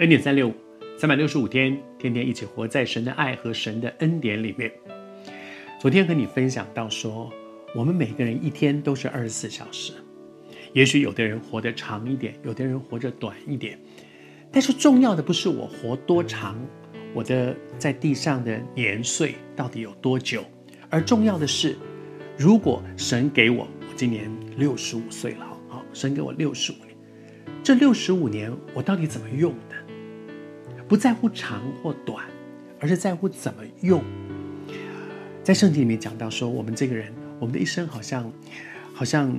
恩典三六五，三百六十五天，天天一起活在神的爱和神的恩典里面。昨天和你分享到说，我们每个人一天都是二十四小时，也许有的人活得长一点，有的人活着短一点，但是重要的不是我活多长，我的在地上的年岁到底有多久，而重要的是，如果神给我，我今年六十五岁了，好，神给我六十五年，这六十五年我到底怎么用的？不在乎长或短，而是在乎怎么用。在圣经里面讲到说，我们这个人，我们的一生好像，好像，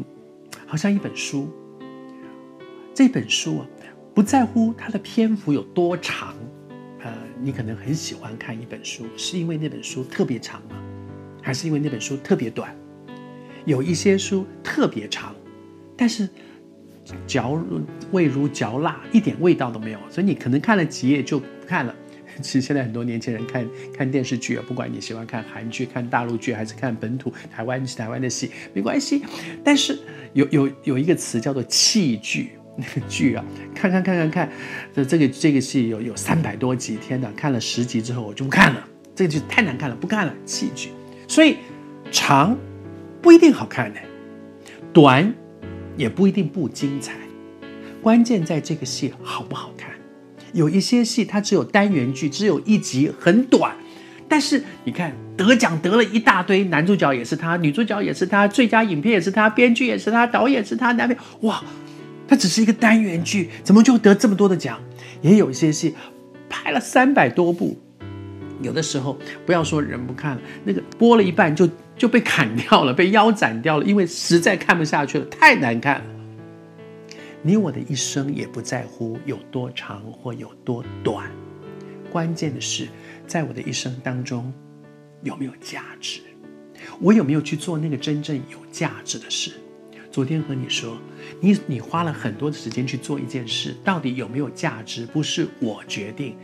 好像一本书。这本书啊，不在乎它的篇幅有多长，呃，你可能很喜欢看一本书，是因为那本书特别长吗？还是因为那本书特别短？有一些书特别长，但是。嚼味如嚼蜡，一点味道都没有，所以你可能看了几页就看了。其实现在很多年轻人看看电视剧啊，不管你喜欢看韩剧、看大陆剧，还是看本土台湾台湾的戏，没关系。但是有有有一个词叫做弃剧，那个剧啊，看看看看看，这这个这个戏有有三百多集，天哪，看了十集之后我就不看了，这个剧太难看了，不看了，弃剧。所以长不一定好看的，短。也不一定不精彩，关键在这个戏好不好看。有一些戏它只有单元剧，只有一集，很短，但是你看得奖得了一大堆，男主角也是他，女主角也是他，最佳影片也是他，编剧也是他，导演是他，男配，哇，它只是一个单元剧，怎么就得这么多的奖？也有一些戏拍了三百多部，有的时候不要说人不看了，那个播了一半就。就被砍掉了，被腰斩掉了，因为实在看不下去了，太难看了。你我的一生也不在乎有多长或有多短，关键的是，在我的一生当中有没有价值，我有没有去做那个真正有价值的事。昨天和你说，你你花了很多的时间去做一件事，到底有没有价值，不是我决定。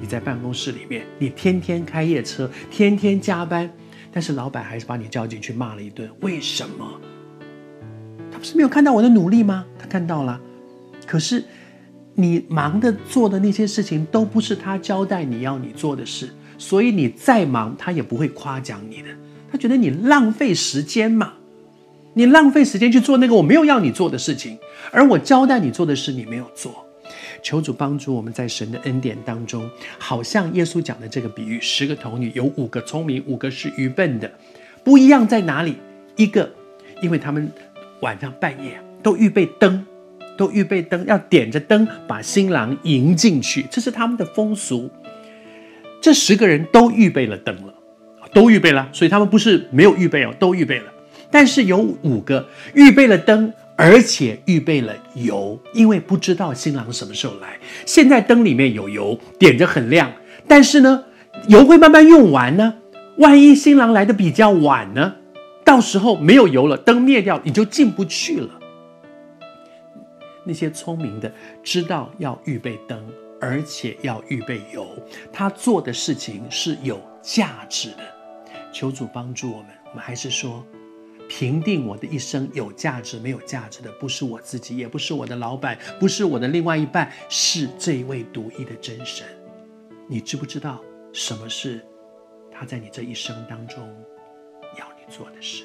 你在办公室里面，你天天开夜车，天天加班。但是老板还是把你叫进去骂了一顿，为什么？他不是没有看到我的努力吗？他看到了，可是你忙的做的那些事情都不是他交代你要你做的事，所以你再忙他也不会夸奖你的，他觉得你浪费时间嘛，你浪费时间去做那个我没有要你做的事情，而我交代你做的事你没有做。求主帮助我们在神的恩典当中，好像耶稣讲的这个比喻：十个童女有五个聪明，五个是愚笨的，不一样在哪里？一个，因为他们晚上半夜都预备灯，都预备灯，要点着灯把新郎迎进去，这是他们的风俗。这十个人都预备了灯了，都预备了，所以他们不是没有预备哦，都预备了。但是有五个预备了灯。而且预备了油，因为不知道新郎什么时候来。现在灯里面有油，点着很亮，但是呢，油会慢慢用完呢。万一新郎来的比较晚呢？到时候没有油了，灯灭掉，你就进不去了。那些聪明的知道要预备灯，而且要预备油，他做的事情是有价值的。求主帮助我们，我们还是说。评定我的一生有价值没有价值的，不是我自己，也不是我的老板，不是我的另外一半，是这位独一的真神。你知不知道什么是他在你这一生当中要你做的事？